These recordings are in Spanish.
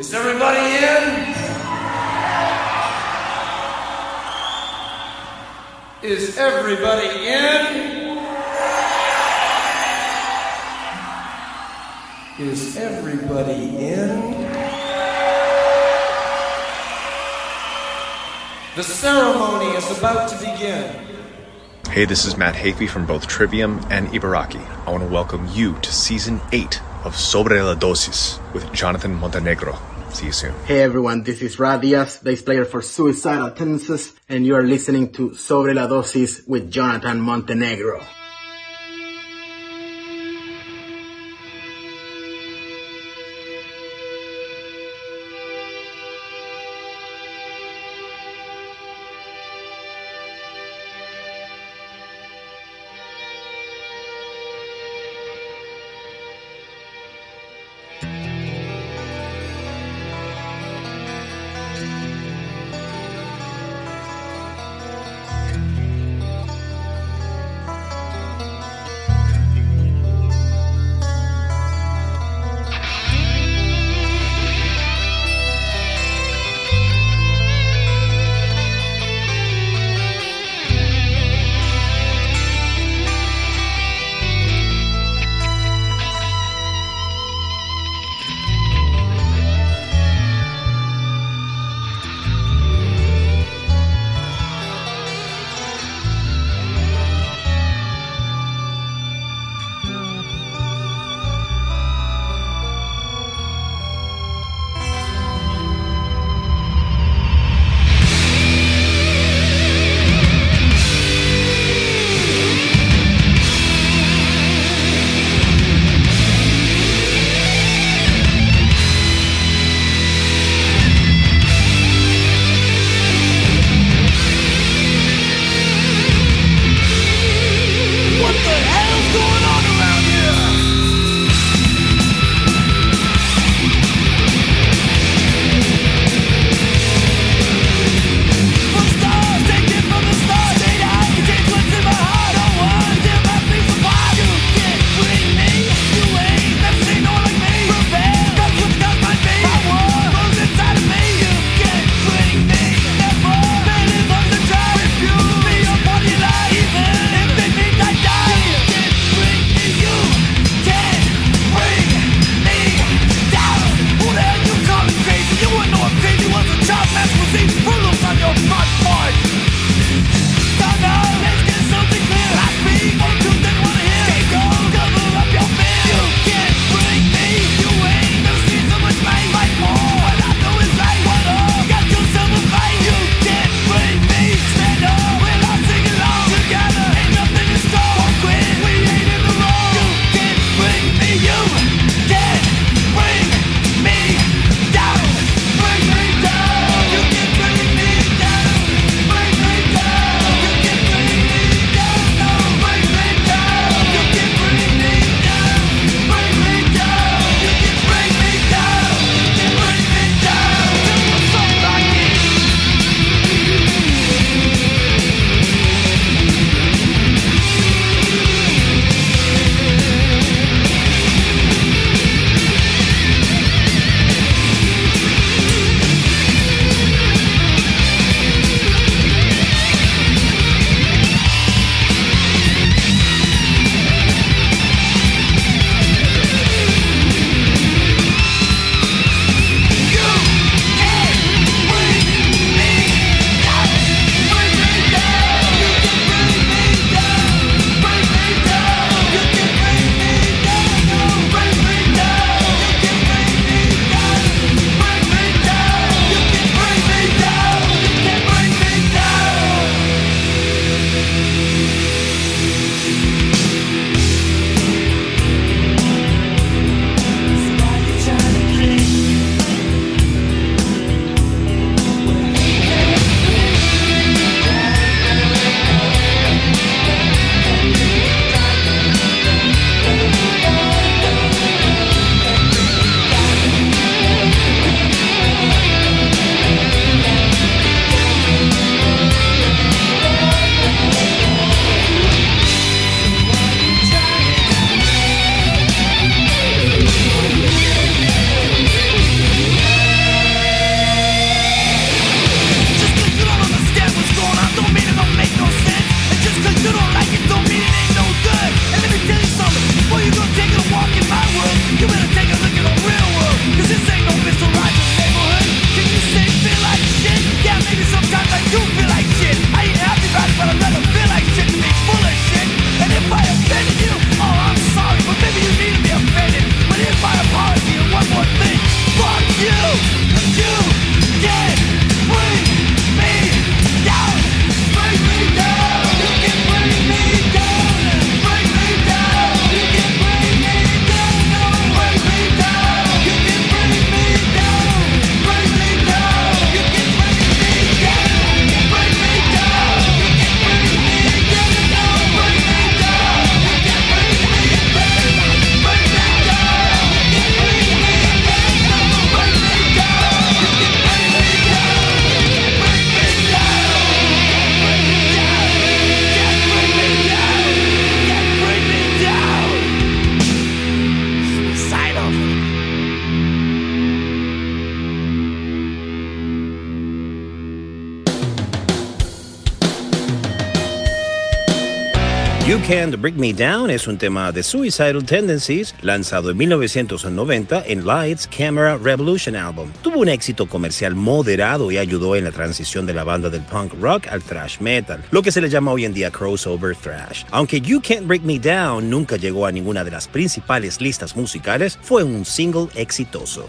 Is everybody in? Is everybody in? Is everybody in? The ceremony is about to begin. Hey, this is Matt Hafey from both Trivium and Ibaraki. I want to welcome you to season 8 of Sobre la Dosis with Jonathan Montenegro. See you soon. Hey everyone, this is Ra Diaz, bass player for Suicidal Tendencies, and you are listening to Sobre la Dosis with Jonathan Montenegro. Break Me Down es un tema de Suicidal Tendencies lanzado en 1990 en Lights Camera Revolution Album. Tuvo un éxito comercial moderado y ayudó en la transición de la banda del punk rock al thrash metal, lo que se le llama hoy en día crossover thrash. Aunque You Can't Break Me Down nunca llegó a ninguna de las principales listas musicales, fue un single exitoso.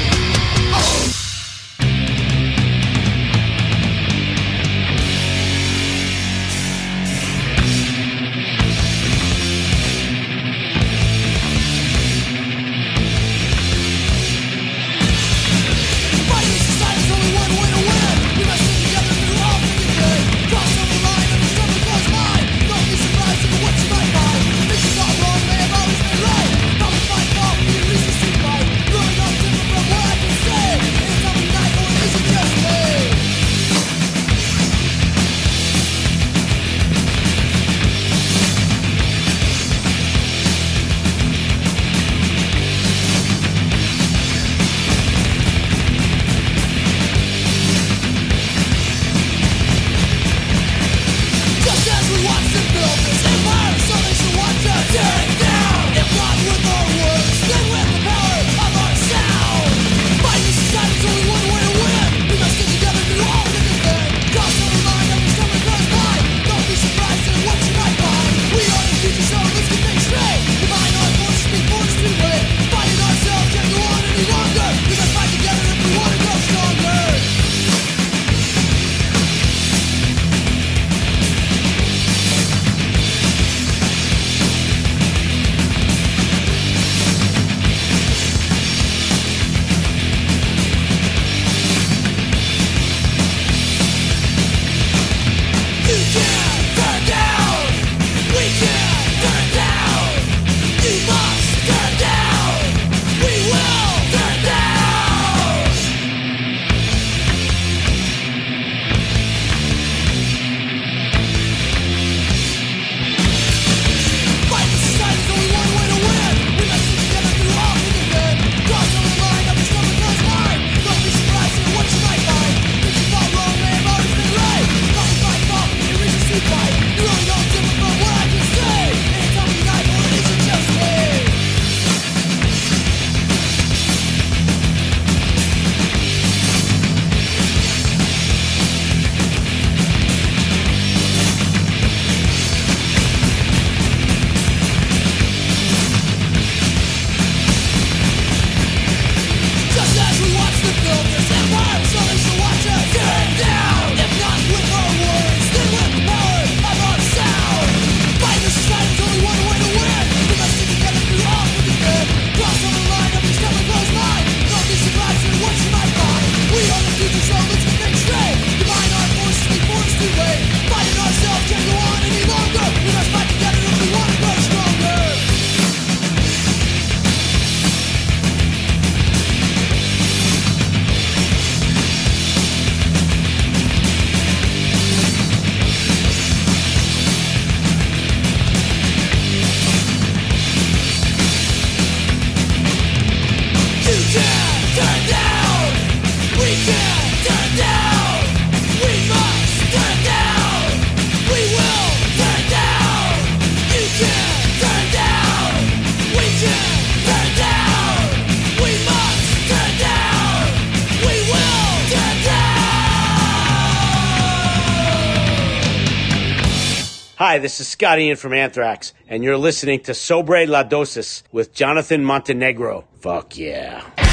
Hi, this is Scotty in from Anthrax, and you're listening to Sobre La Dosis with Jonathan Montenegro. Fuck yeah. I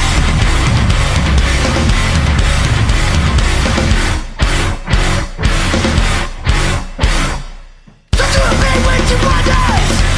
see through these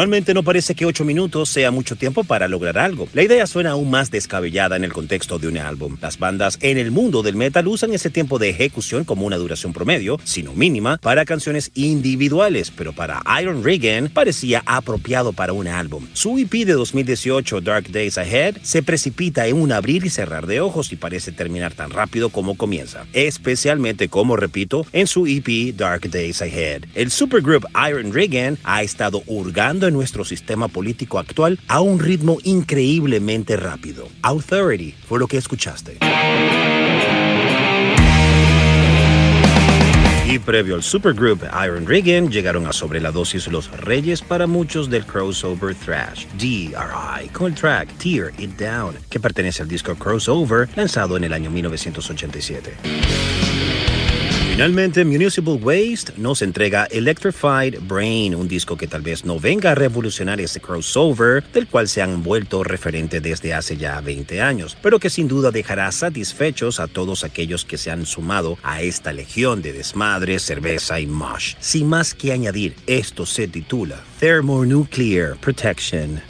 Normalmente no parece que 8 minutos sea mucho tiempo para lograr algo. La idea suena aún más descabellada en el contexto de un álbum. Las bandas en el mundo del metal usan ese tiempo de ejecución como una duración promedio, sino mínima, para canciones individuales, pero para Iron Regan parecía apropiado para un álbum. Su EP de 2018, Dark Days Ahead, se precipita en un abrir y cerrar de ojos y parece terminar tan rápido como comienza, especialmente como repito en su EP Dark Days Ahead. El supergroup Iron Regan ha estado hurgando nuestro sistema político actual a un ritmo increíblemente rápido. Authority fue lo que escuchaste. Y previo al supergroup Iron Regan llegaron a sobre la dosis los reyes para muchos del crossover thrash, DRI, con el track Tear It Down, que pertenece al disco Crossover lanzado en el año 1987. Finalmente, Municipal Waste nos entrega Electrified Brain, un disco que tal vez no venga a revolucionar ese crossover del cual se han vuelto referente desde hace ya 20 años, pero que sin duda dejará satisfechos a todos aquellos que se han sumado a esta legión de desmadre, cerveza y mosh. Sin más que añadir, esto se titula Thermonuclear Protection.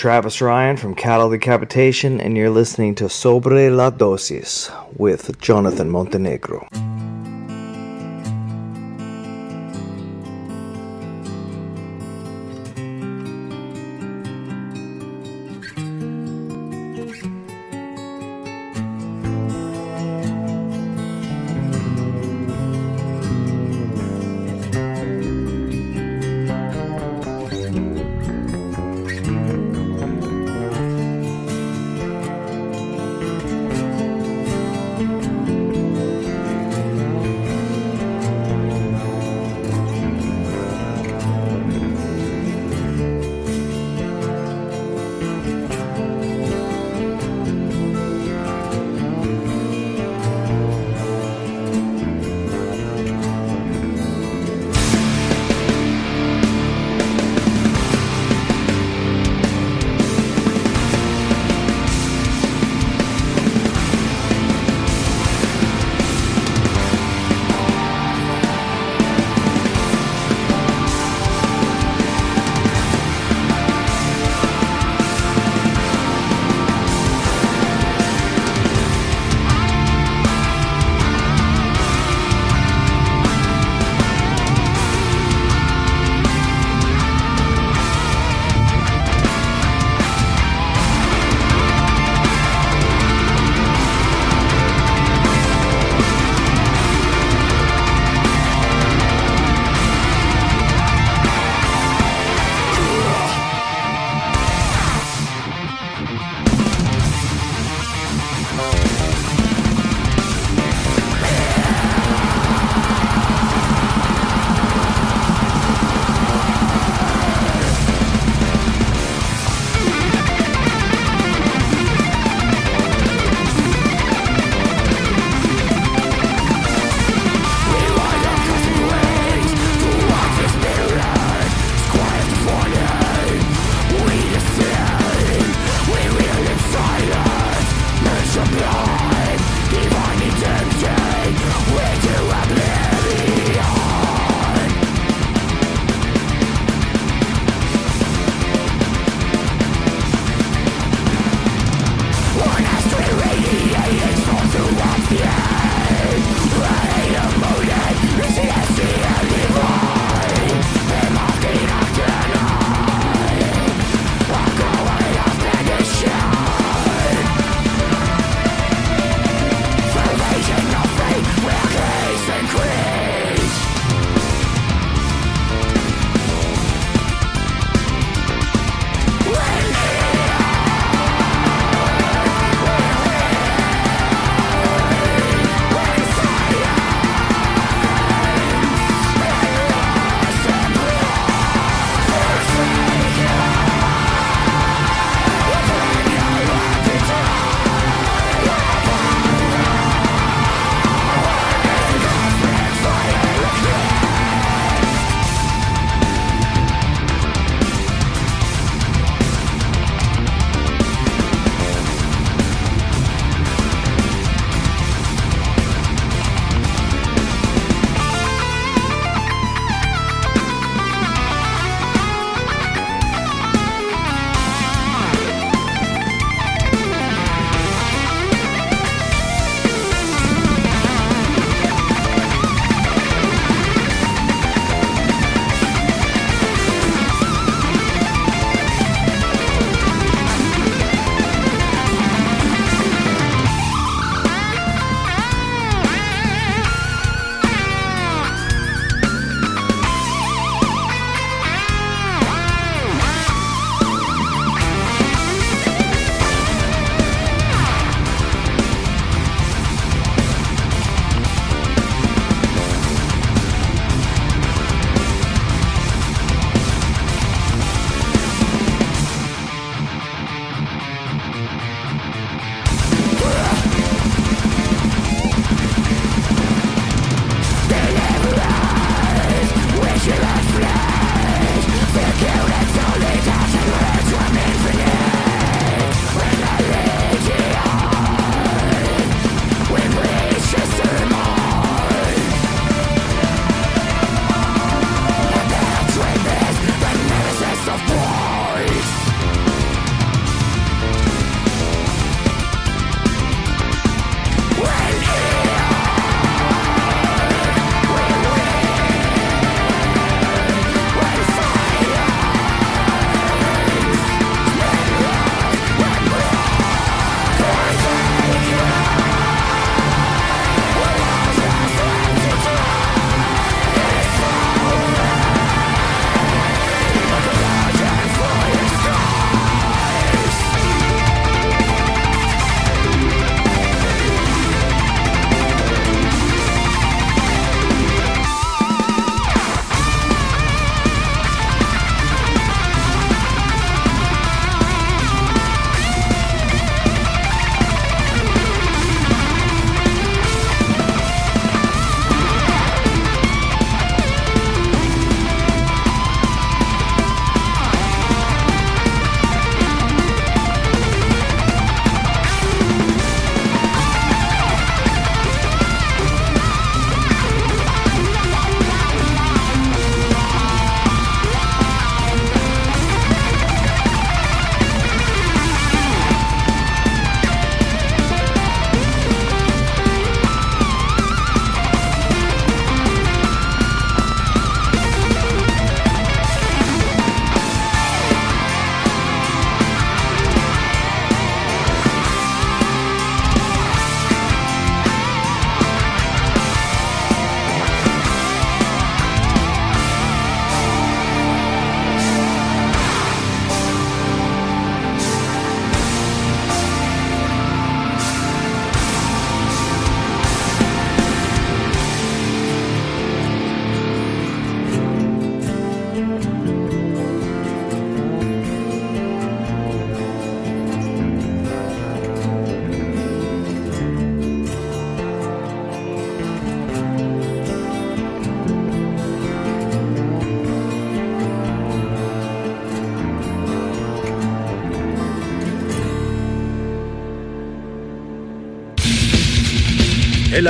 Travis Ryan from Cattle Decapitation, and you're listening to Sobre la Dosis with Jonathan Montenegro.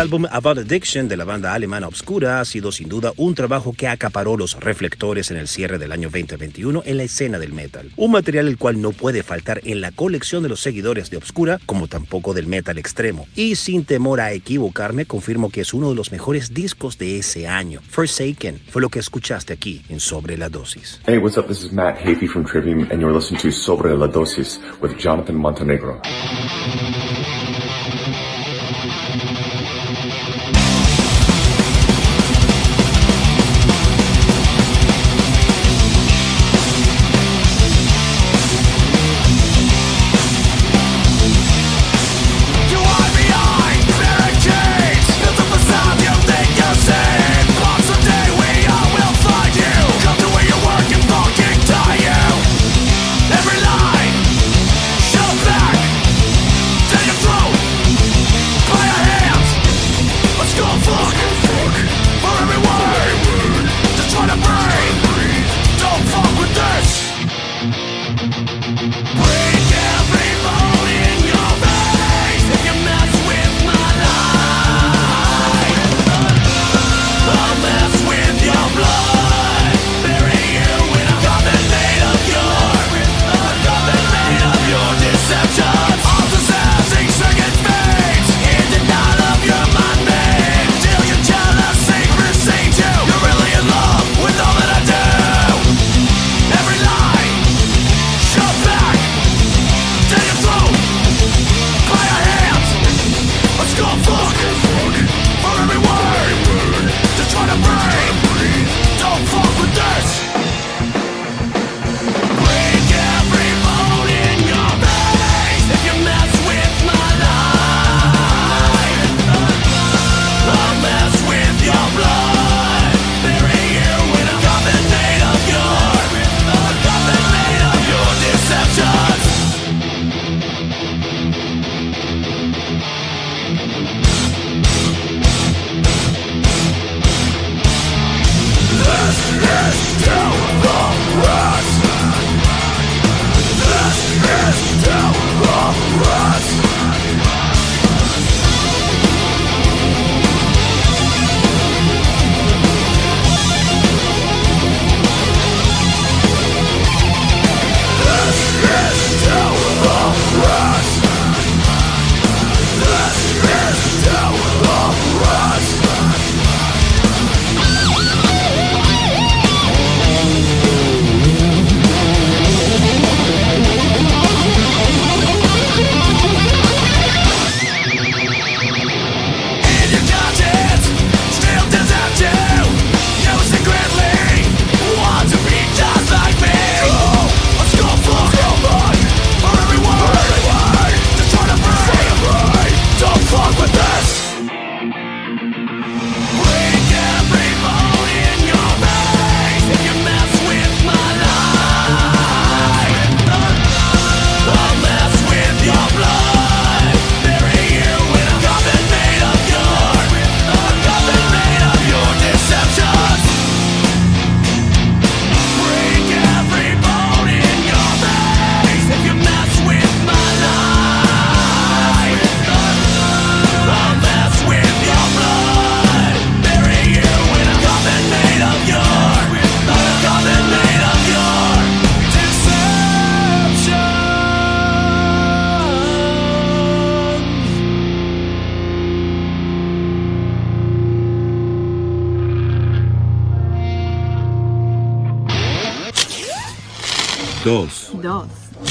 Álbum About Addiction de la banda alemana Obscura ha sido sin duda un trabajo que acaparó los reflectores en el cierre del año 2021 en la escena del metal. Un material el cual no puede faltar en la colección de los seguidores de Obscura, como tampoco del metal extremo. Y sin temor a equivocarme, confirmo que es uno de los mejores discos de ese año. Forsaken fue lo que escuchaste aquí en Sobre la Dosis. Hey, what's up? This is Matt Hafey from Trivium, and you're listening to Sobre la Dosis with Jonathan Montenegro.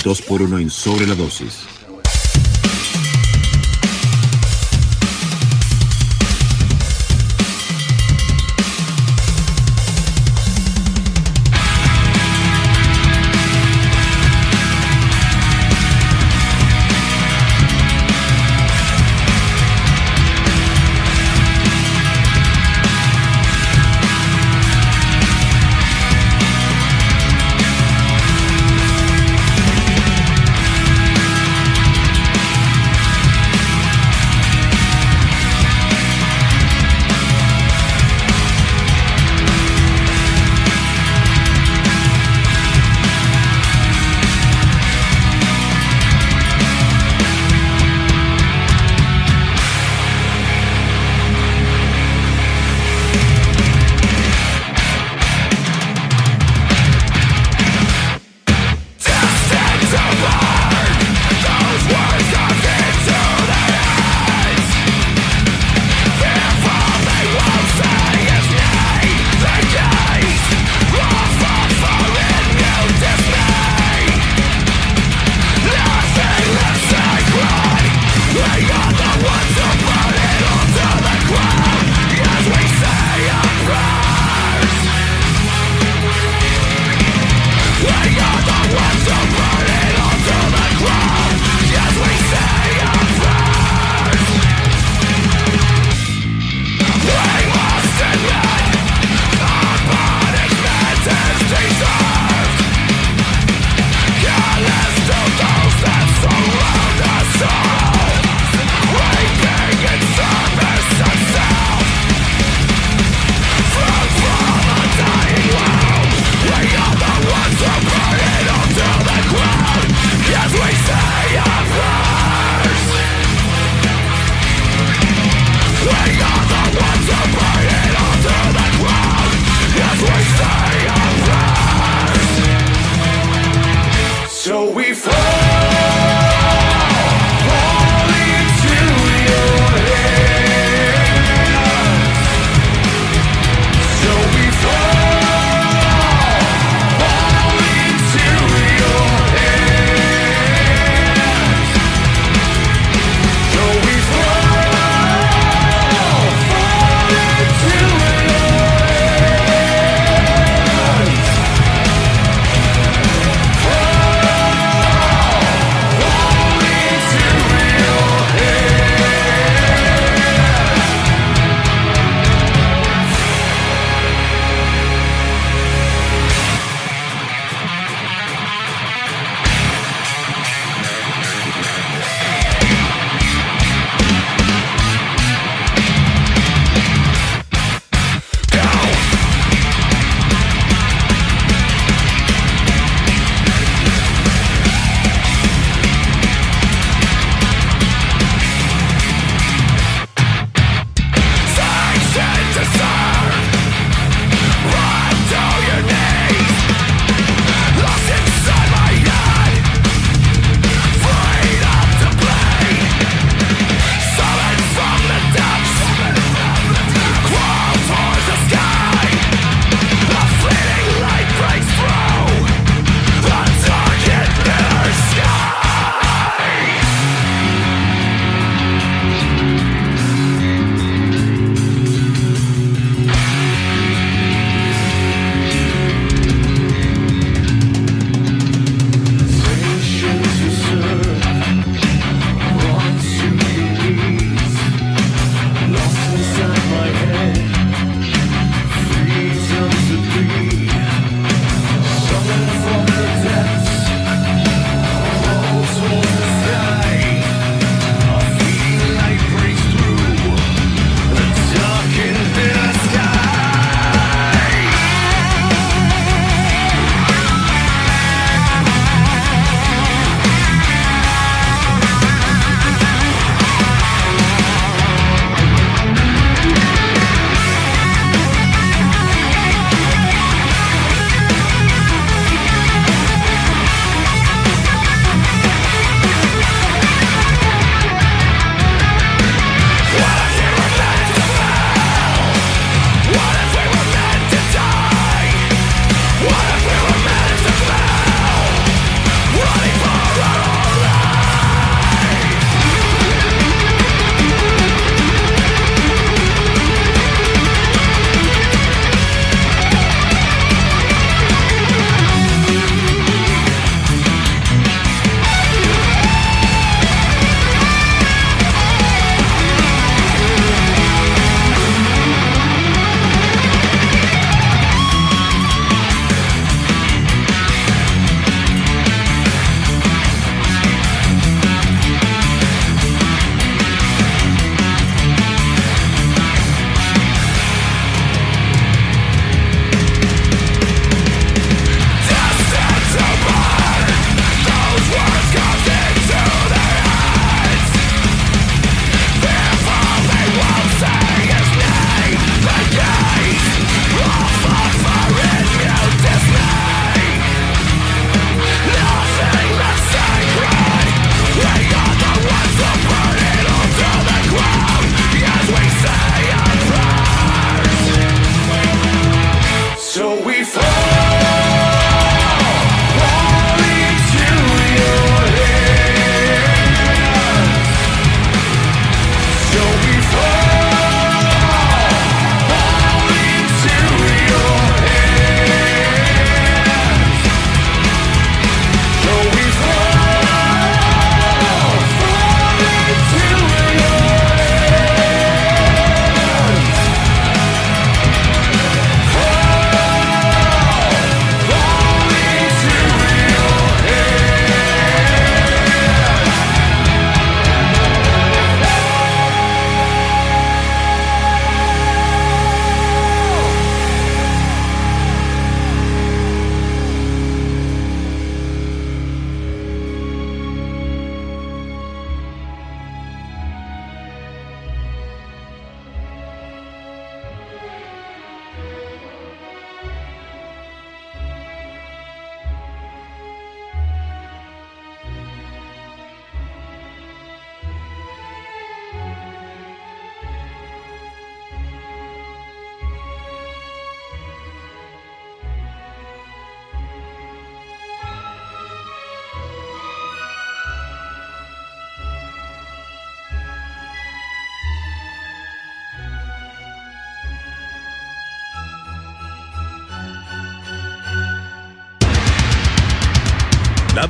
2 por 1 en sobre la dosis.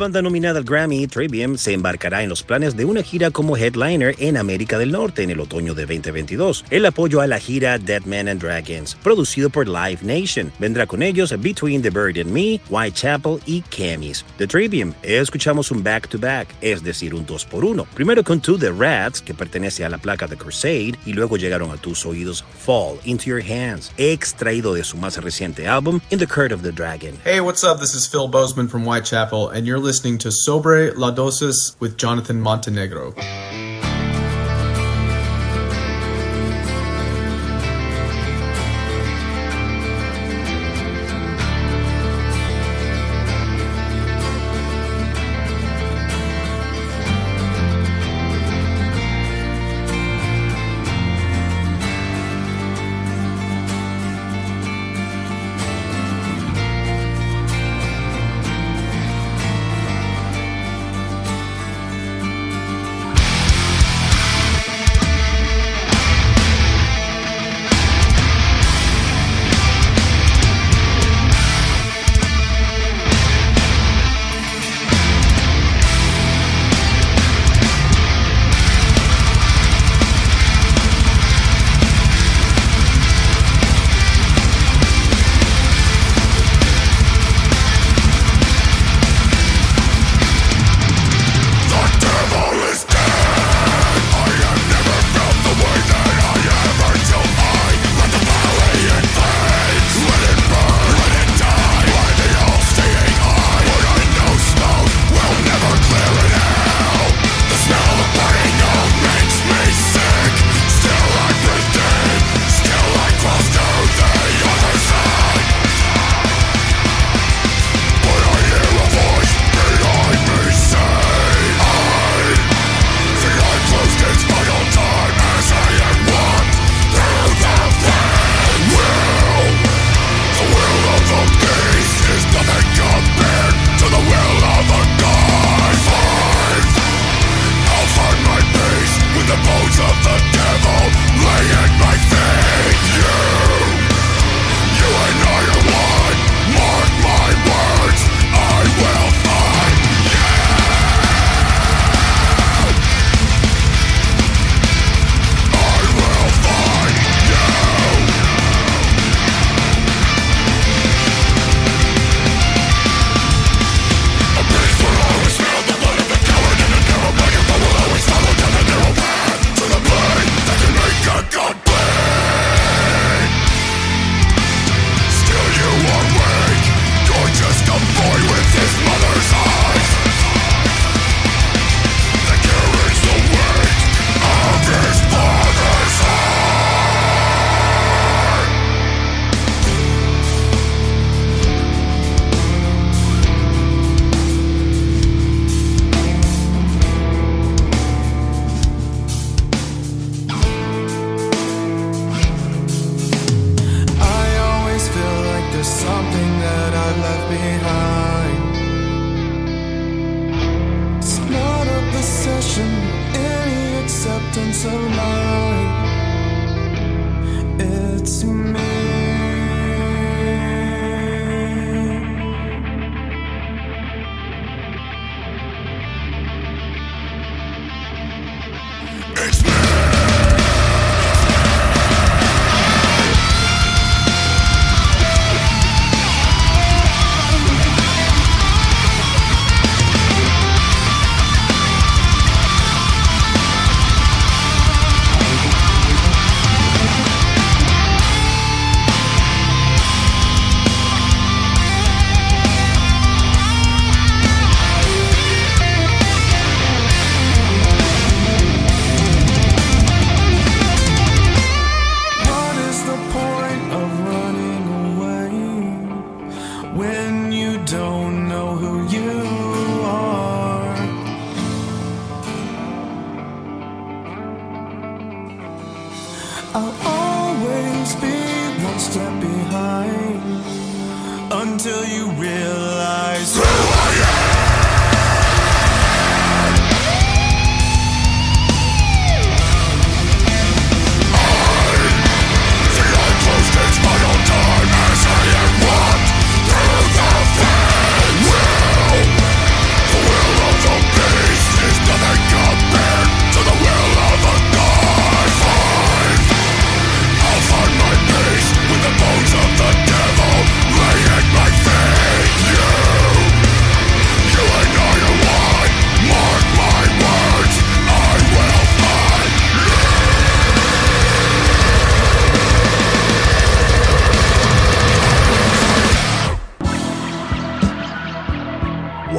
Banda nominada al Grammy Trivium se embarcará en los planes de una gira como headliner en América del Norte en el otoño de 2022. El apoyo a la gira Dead Men and Dragons, producido por Live Nation, vendrá con ellos Between the Bird and Me, Whitechapel y Camis. The Trivium, escuchamos un back-to-back, es decir, un 2 por 1 Primero con To the Rats, que pertenece a la placa de Crusade, y luego llegaron a tus oídos Fall Into Your Hands, extraído de su más reciente álbum In the Court of the Dragon. Hey, what's up? This is Phil Bozeman from Whitechapel, and you're listening to Sobre La Dosis with Jonathan Montenegro.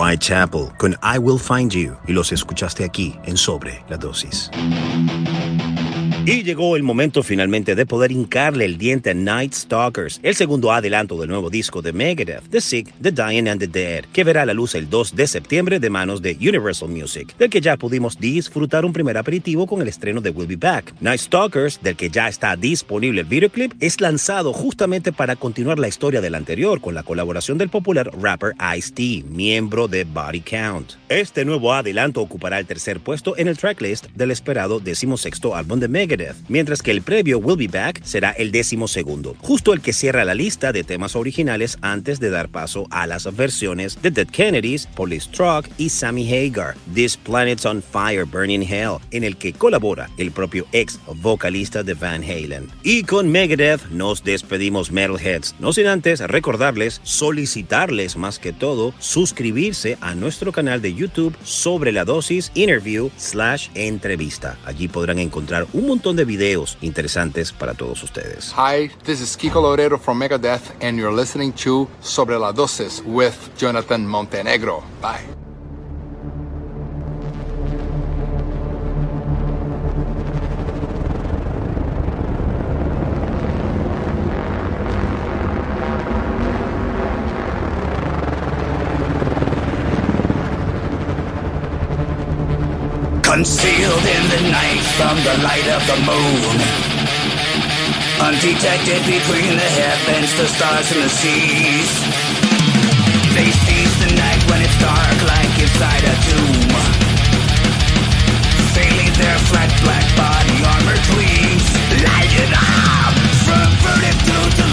Whitechapel con I Will Find You y los escuchaste aquí en Sobre la Dosis. Y llegó el momento finalmente de poder hincarle el diente a Night Stalkers, el segundo adelanto del nuevo disco de Megadeth, The Sick, The Dying and the Dead, que verá la luz el 2 de septiembre de manos de Universal Music, del que ya pudimos disfrutar un primer aperitivo con el estreno de We'll Be Back. Night Stalkers, del que ya está disponible el videoclip, es lanzado justamente para continuar la historia del anterior con la colaboración del popular rapper Ice-T, miembro de Body Count. Este nuevo adelanto ocupará el tercer puesto en el tracklist del esperado decimosexto álbum de Megadeth mientras que el previo Will Be Back será el décimo segundo, justo el que cierra la lista de temas originales antes de dar paso a las versiones de Dead Kennedys, Police Truck y Sammy Hagar, This Planet's on Fire Burning Hell, en el que colabora el propio ex vocalista de Van Halen. Y con Megadeth nos despedimos Metalheads, no sin antes recordarles, solicitarles más que todo, suscribirse a nuestro canal de YouTube sobre la dosis interview slash entrevista. Allí podrán encontrar un montón de videos interesantes para todos ustedes. Hi, this is Kiko Laredo from Megadeth, and you're listening to Sobre la Dosis with Jonathan Montenegro. Bye. Concealed in the night from the light of the moon. Undetected between the heavens, the stars and the seas. They seize the night when it's dark like inside a tomb. Leave their flat black body armor gleams. Light it up! From verdict to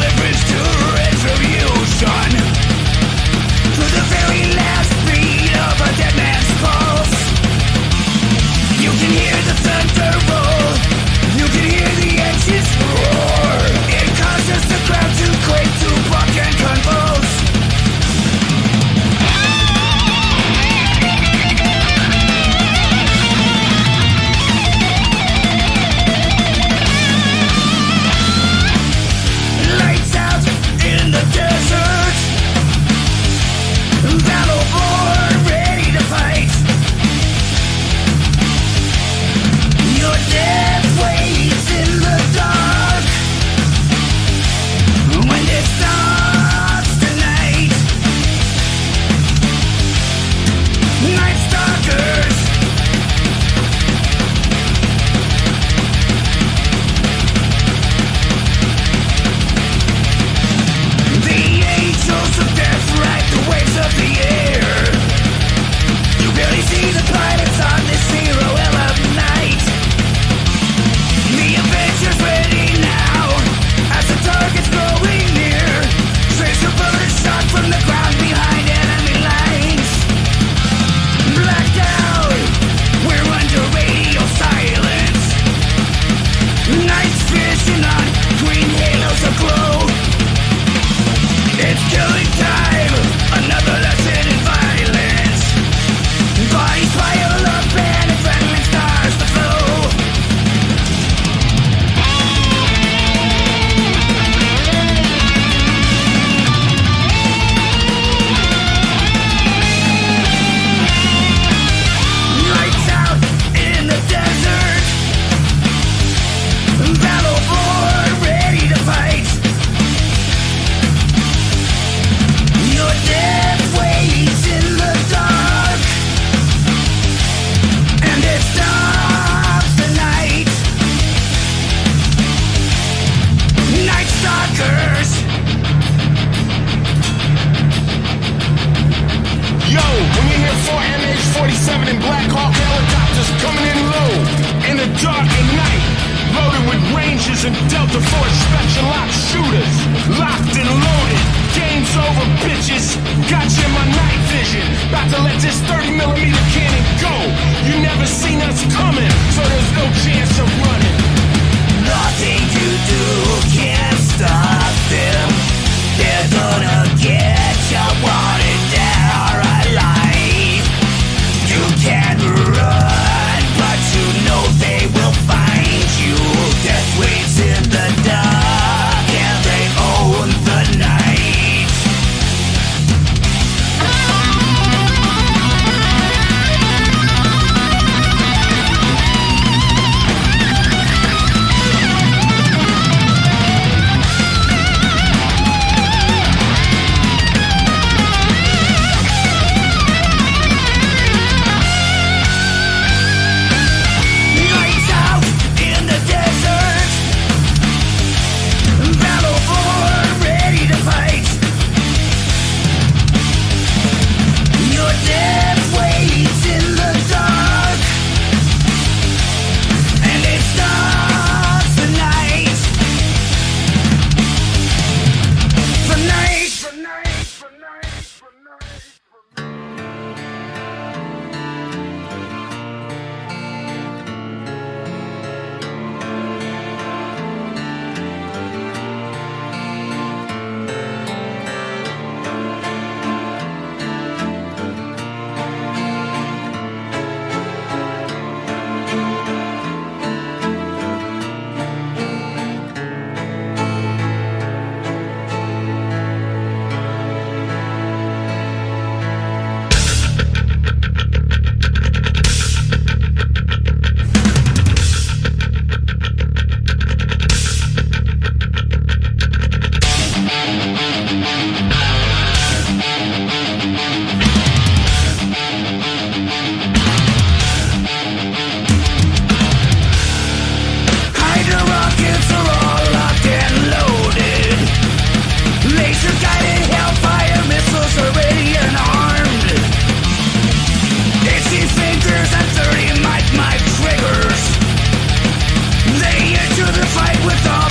with all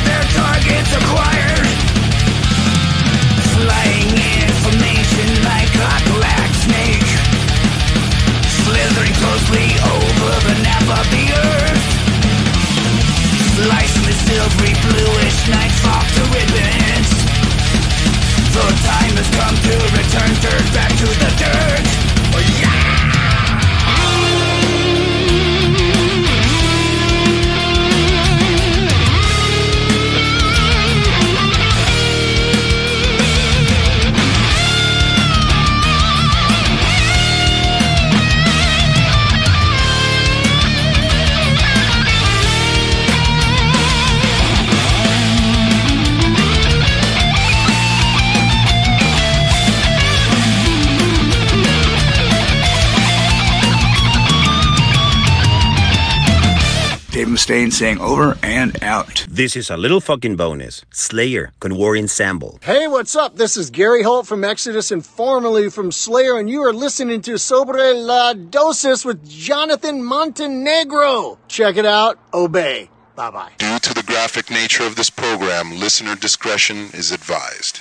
Mustaine saying over and out. This is a little fucking bonus. Slayer con Warren Sample. Hey, what's up? This is Gary Holt from Exodus and formerly from Slayer, and you are listening to Sobre la Dosis with Jonathan Montenegro. Check it out. Obey. Bye bye. Due to the graphic nature of this program, listener discretion is advised.